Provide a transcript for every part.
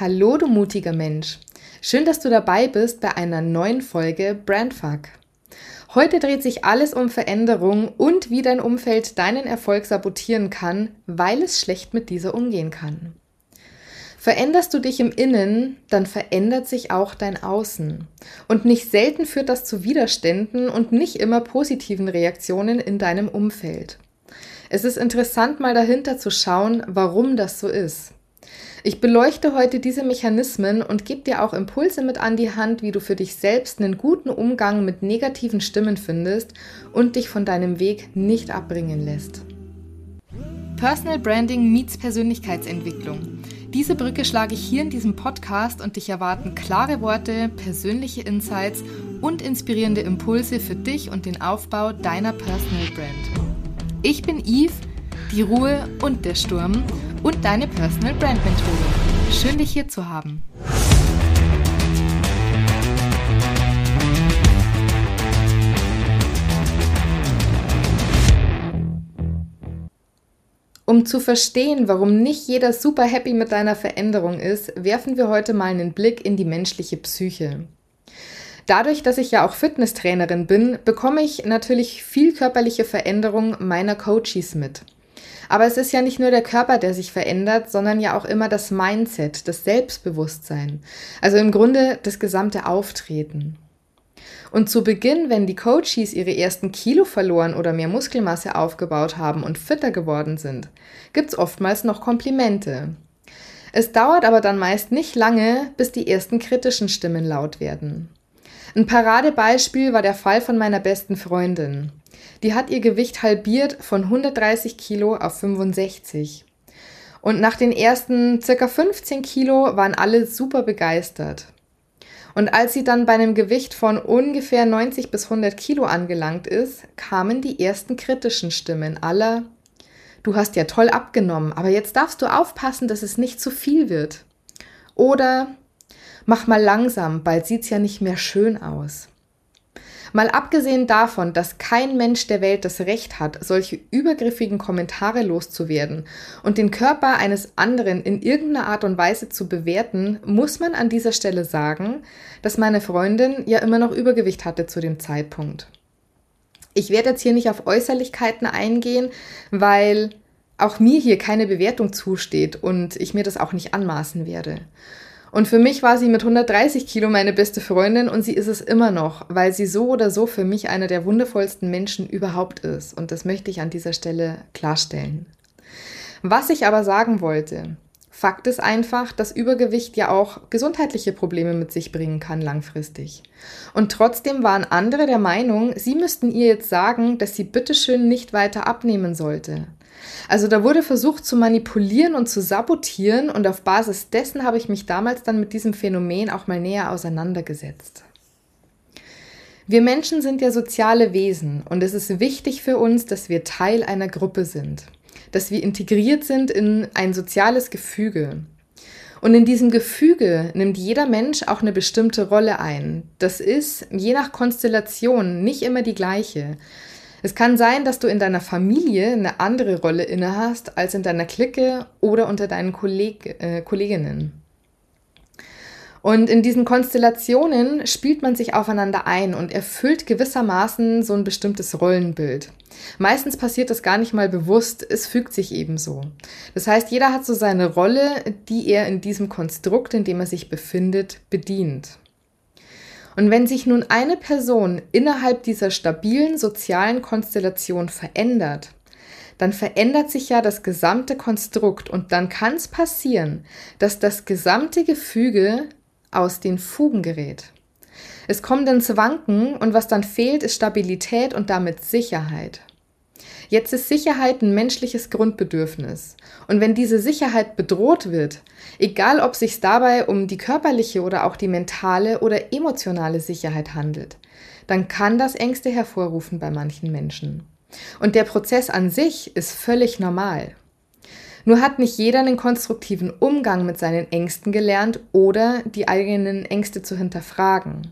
Hallo, du mutiger Mensch. Schön, dass du dabei bist bei einer neuen Folge Brandfuck. Heute dreht sich alles um Veränderung und wie dein Umfeld deinen Erfolg sabotieren kann, weil es schlecht mit dieser umgehen kann. Veränderst du dich im Innen, dann verändert sich auch dein Außen. Und nicht selten führt das zu Widerständen und nicht immer positiven Reaktionen in deinem Umfeld. Es ist interessant, mal dahinter zu schauen, warum das so ist. Ich beleuchte heute diese Mechanismen und gebe dir auch Impulse mit an die Hand, wie du für dich selbst einen guten Umgang mit negativen Stimmen findest und dich von deinem Weg nicht abbringen lässt. Personal Branding meets Persönlichkeitsentwicklung. Diese Brücke schlage ich hier in diesem Podcast und dich erwarten klare Worte, persönliche Insights und inspirierende Impulse für dich und den Aufbau deiner Personal Brand. Ich bin Yves, die Ruhe und der Sturm und deine Personal Brand Mentorin. Schön, dich hier zu haben. Um zu verstehen, warum nicht jeder super happy mit deiner Veränderung ist, werfen wir heute mal einen Blick in die menschliche Psyche. Dadurch, dass ich ja auch Fitnesstrainerin bin, bekomme ich natürlich viel körperliche Veränderung meiner Coaches mit. Aber es ist ja nicht nur der Körper, der sich verändert, sondern ja auch immer das Mindset, das Selbstbewusstsein. Also im Grunde das gesamte Auftreten. Und zu Beginn, wenn die Coaches ihre ersten Kilo verloren oder mehr Muskelmasse aufgebaut haben und fitter geworden sind, gibt's oftmals noch Komplimente. Es dauert aber dann meist nicht lange, bis die ersten kritischen Stimmen laut werden. Ein Paradebeispiel war der Fall von meiner besten Freundin. Die hat ihr Gewicht halbiert von 130 Kilo auf 65. Und nach den ersten circa 15 Kilo waren alle super begeistert. Und als sie dann bei einem Gewicht von ungefähr 90 bis 100 Kilo angelangt ist, kamen die ersten kritischen Stimmen aller, du hast ja toll abgenommen, aber jetzt darfst du aufpassen, dass es nicht zu viel wird. Oder mach mal langsam, bald sieht's ja nicht mehr schön aus. Mal abgesehen davon, dass kein Mensch der Welt das Recht hat, solche übergriffigen Kommentare loszuwerden und den Körper eines anderen in irgendeiner Art und Weise zu bewerten, muss man an dieser Stelle sagen, dass meine Freundin ja immer noch Übergewicht hatte zu dem Zeitpunkt. Ich werde jetzt hier nicht auf Äußerlichkeiten eingehen, weil auch mir hier keine Bewertung zusteht und ich mir das auch nicht anmaßen werde. Und für mich war sie mit 130 Kilo meine beste Freundin und sie ist es immer noch, weil sie so oder so für mich einer der wundervollsten Menschen überhaupt ist. Und das möchte ich an dieser Stelle klarstellen. Was ich aber sagen wollte, Fakt ist einfach, dass Übergewicht ja auch gesundheitliche Probleme mit sich bringen kann langfristig. Und trotzdem waren andere der Meinung, sie müssten ihr jetzt sagen, dass sie bitteschön nicht weiter abnehmen sollte. Also da wurde versucht zu manipulieren und zu sabotieren und auf Basis dessen habe ich mich damals dann mit diesem Phänomen auch mal näher auseinandergesetzt. Wir Menschen sind ja soziale Wesen und es ist wichtig für uns, dass wir Teil einer Gruppe sind, dass wir integriert sind in ein soziales Gefüge. Und in diesem Gefüge nimmt jeder Mensch auch eine bestimmte Rolle ein. Das ist je nach Konstellation nicht immer die gleiche. Es kann sein, dass du in deiner Familie eine andere Rolle innehast als in deiner Clique oder unter deinen Kolleg äh, Kolleginnen. Und in diesen Konstellationen spielt man sich aufeinander ein und erfüllt gewissermaßen so ein bestimmtes Rollenbild. Meistens passiert das gar nicht mal bewusst, es fügt sich ebenso. Das heißt, jeder hat so seine Rolle, die er in diesem Konstrukt, in dem er sich befindet, bedient. Und wenn sich nun eine Person innerhalb dieser stabilen sozialen Konstellation verändert, dann verändert sich ja das gesamte Konstrukt und dann kann es passieren, dass das gesamte Gefüge aus den Fugen gerät. Es kommt ins Wanken und was dann fehlt, ist Stabilität und damit Sicherheit. Jetzt ist Sicherheit ein menschliches Grundbedürfnis. Und wenn diese Sicherheit bedroht wird, egal ob sich dabei um die körperliche oder auch die mentale oder emotionale Sicherheit handelt, dann kann das Ängste hervorrufen bei manchen Menschen. Und der Prozess an sich ist völlig normal. Nur hat nicht jeder einen konstruktiven Umgang mit seinen Ängsten gelernt oder die eigenen Ängste zu hinterfragen.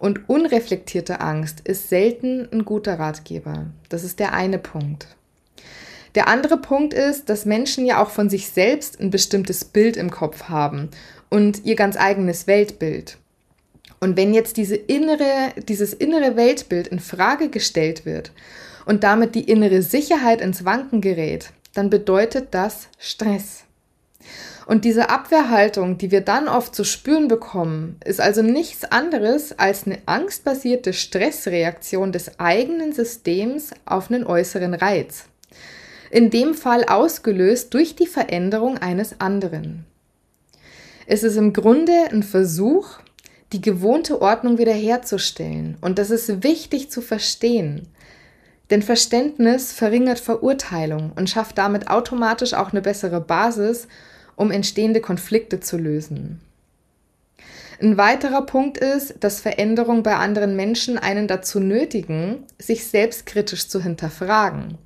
Und unreflektierte Angst ist selten ein guter Ratgeber. Das ist der eine Punkt. Der andere Punkt ist, dass Menschen ja auch von sich selbst ein bestimmtes Bild im Kopf haben und ihr ganz eigenes Weltbild. Und wenn jetzt diese innere, dieses innere Weltbild in Frage gestellt wird und damit die innere Sicherheit ins Wanken gerät, dann bedeutet das Stress. Und diese Abwehrhaltung, die wir dann oft zu spüren bekommen, ist also nichts anderes als eine angstbasierte Stressreaktion des eigenen Systems auf einen äußeren Reiz. In dem Fall ausgelöst durch die Veränderung eines anderen. Es ist im Grunde ein Versuch, die gewohnte Ordnung wiederherzustellen. Und das ist wichtig zu verstehen. Denn Verständnis verringert Verurteilung und schafft damit automatisch auch eine bessere Basis, um entstehende Konflikte zu lösen. Ein weiterer Punkt ist, dass Veränderungen bei anderen Menschen einen dazu nötigen, sich selbstkritisch zu hinterfragen.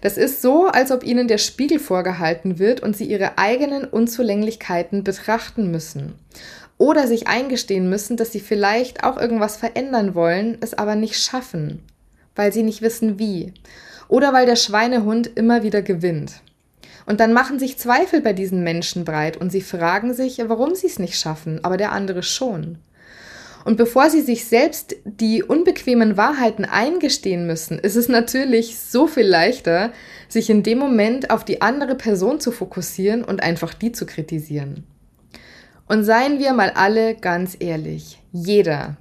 Das ist so, als ob ihnen der Spiegel vorgehalten wird und sie ihre eigenen Unzulänglichkeiten betrachten müssen. Oder sich eingestehen müssen, dass sie vielleicht auch irgendwas verändern wollen, es aber nicht schaffen, weil sie nicht wissen wie. Oder weil der Schweinehund immer wieder gewinnt. Und dann machen sich Zweifel bei diesen Menschen breit und sie fragen sich, warum sie es nicht schaffen, aber der andere schon. Und bevor sie sich selbst die unbequemen Wahrheiten eingestehen müssen, ist es natürlich so viel leichter, sich in dem Moment auf die andere Person zu fokussieren und einfach die zu kritisieren. Und seien wir mal alle ganz ehrlich, jeder,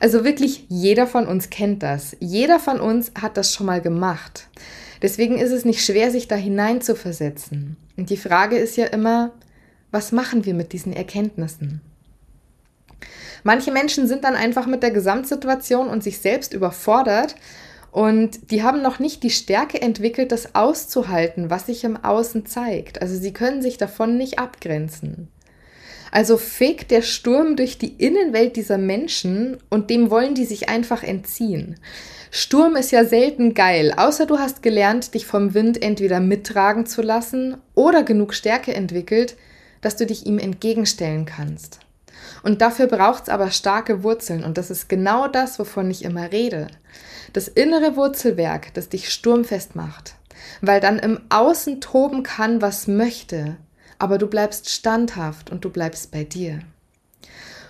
also wirklich jeder von uns kennt das, jeder von uns hat das schon mal gemacht. Deswegen ist es nicht schwer, sich da hinein zu versetzen. Und die Frage ist ja immer, was machen wir mit diesen Erkenntnissen? Manche Menschen sind dann einfach mit der Gesamtsituation und sich selbst überfordert und die haben noch nicht die Stärke entwickelt, das auszuhalten, was sich im Außen zeigt. Also sie können sich davon nicht abgrenzen. Also fegt der Sturm durch die Innenwelt dieser Menschen und dem wollen die sich einfach entziehen. Sturm ist ja selten geil, außer du hast gelernt, dich vom Wind entweder mittragen zu lassen oder genug Stärke entwickelt, dass du dich ihm entgegenstellen kannst. Und dafür braucht's aber starke Wurzeln und das ist genau das, wovon ich immer rede. Das innere Wurzelwerk, das dich sturmfest macht, weil dann im Außen toben kann, was möchte, aber du bleibst standhaft und du bleibst bei dir.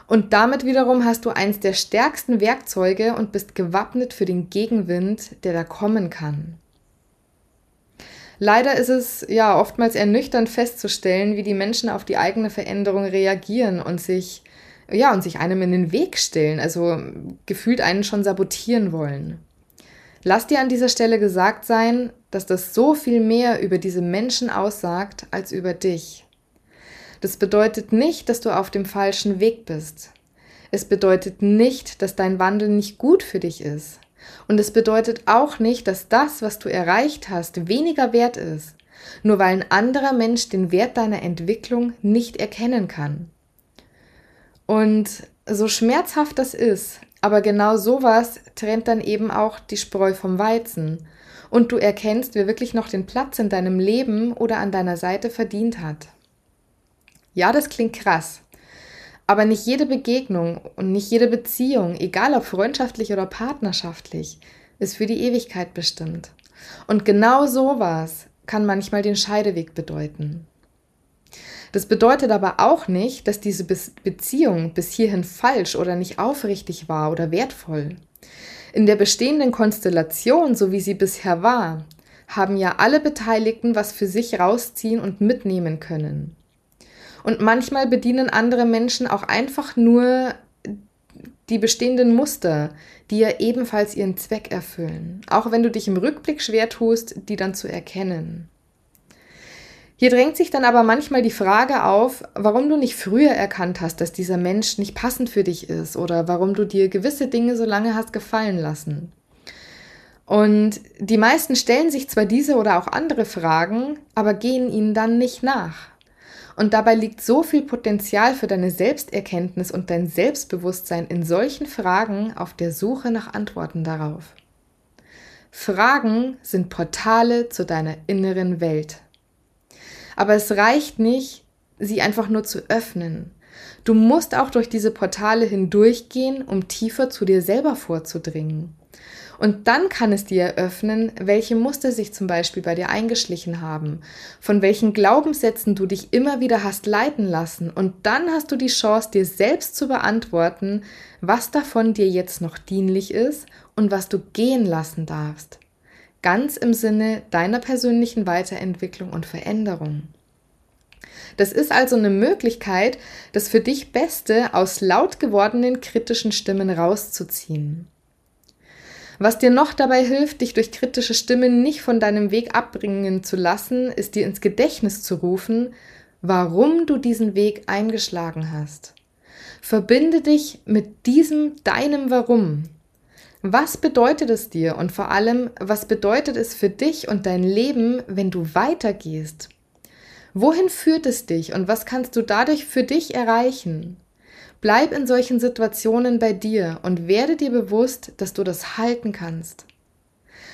Und damit wiederum hast du eins der stärksten Werkzeuge und bist gewappnet für den Gegenwind, der da kommen kann. Leider ist es ja oftmals ernüchternd festzustellen, wie die Menschen auf die eigene Veränderung reagieren und sich ja und sich einem in den Weg stellen, also gefühlt einen schon sabotieren wollen. Lass dir an dieser Stelle gesagt sein, dass das so viel mehr über diese Menschen aussagt als über dich. Das bedeutet nicht, dass du auf dem falschen Weg bist. Es bedeutet nicht, dass dein Wandel nicht gut für dich ist. Und es bedeutet auch nicht, dass das, was du erreicht hast, weniger wert ist, nur weil ein anderer Mensch den Wert deiner Entwicklung nicht erkennen kann. Und so schmerzhaft das ist, aber genau sowas trennt dann eben auch die Spreu vom Weizen. Und du erkennst, wer wirklich noch den Platz in deinem Leben oder an deiner Seite verdient hat. Ja, das klingt krass. Aber nicht jede Begegnung und nicht jede Beziehung, egal ob freundschaftlich oder partnerschaftlich, ist für die Ewigkeit bestimmt. Und genau sowas kann manchmal den Scheideweg bedeuten. Das bedeutet aber auch nicht, dass diese Be Beziehung bis hierhin falsch oder nicht aufrichtig war oder wertvoll. In der bestehenden Konstellation, so wie sie bisher war, haben ja alle Beteiligten was für sich rausziehen und mitnehmen können. Und manchmal bedienen andere Menschen auch einfach nur die bestehenden Muster, die ja ebenfalls ihren Zweck erfüllen. Auch wenn du dich im Rückblick schwer tust, die dann zu erkennen. Hier drängt sich dann aber manchmal die Frage auf, warum du nicht früher erkannt hast, dass dieser Mensch nicht passend für dich ist oder warum du dir gewisse Dinge so lange hast gefallen lassen. Und die meisten stellen sich zwar diese oder auch andere Fragen, aber gehen ihnen dann nicht nach. Und dabei liegt so viel Potenzial für deine Selbsterkenntnis und dein Selbstbewusstsein in solchen Fragen auf der Suche nach Antworten darauf. Fragen sind Portale zu deiner inneren Welt. Aber es reicht nicht, sie einfach nur zu öffnen. Du musst auch durch diese Portale hindurchgehen, um tiefer zu dir selber vorzudringen. Und dann kann es dir eröffnen, welche Muster sich zum Beispiel bei dir eingeschlichen haben, von welchen Glaubenssätzen du dich immer wieder hast leiten lassen. Und dann hast du die Chance, dir selbst zu beantworten, was davon dir jetzt noch dienlich ist und was du gehen lassen darfst. Ganz im Sinne deiner persönlichen Weiterentwicklung und Veränderung. Das ist also eine Möglichkeit, das für dich Beste aus laut gewordenen kritischen Stimmen rauszuziehen. Was dir noch dabei hilft, dich durch kritische Stimmen nicht von deinem Weg abbringen zu lassen, ist dir ins Gedächtnis zu rufen, warum du diesen Weg eingeschlagen hast. Verbinde dich mit diesem deinem Warum. Was bedeutet es dir und vor allem, was bedeutet es für dich und dein Leben, wenn du weitergehst? Wohin führt es dich und was kannst du dadurch für dich erreichen? Bleib in solchen Situationen bei dir und werde dir bewusst, dass du das halten kannst.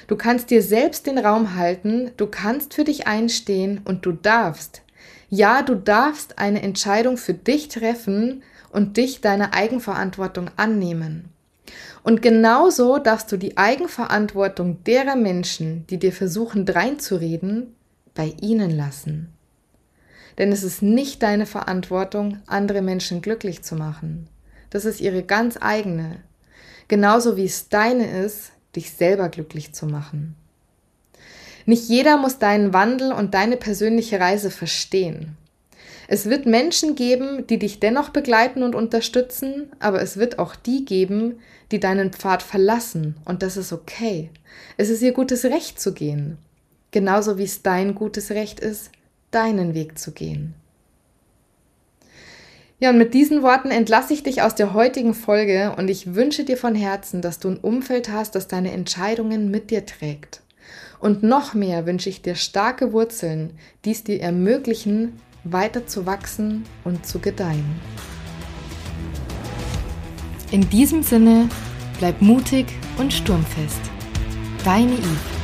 Du kannst dir selbst den Raum halten, du kannst für dich einstehen und du darfst. Ja, du darfst eine Entscheidung für dich treffen und dich deiner Eigenverantwortung annehmen. Und genauso darfst du die Eigenverantwortung derer Menschen, die dir versuchen dreinzureden, bei ihnen lassen denn es ist nicht deine Verantwortung, andere Menschen glücklich zu machen. Das ist ihre ganz eigene, genauso wie es deine ist, dich selber glücklich zu machen. Nicht jeder muss deinen Wandel und deine persönliche Reise verstehen. Es wird Menschen geben, die dich dennoch begleiten und unterstützen, aber es wird auch die geben, die deinen Pfad verlassen und das ist okay. Es ist ihr gutes Recht zu gehen, genauso wie es dein gutes Recht ist, deinen Weg zu gehen. Ja, und mit diesen Worten entlasse ich dich aus der heutigen Folge und ich wünsche dir von Herzen, dass du ein Umfeld hast, das deine Entscheidungen mit dir trägt. Und noch mehr wünsche ich dir starke Wurzeln, die es dir ermöglichen, weiter zu wachsen und zu gedeihen. In diesem Sinne, bleib mutig und sturmfest. Deine Yves.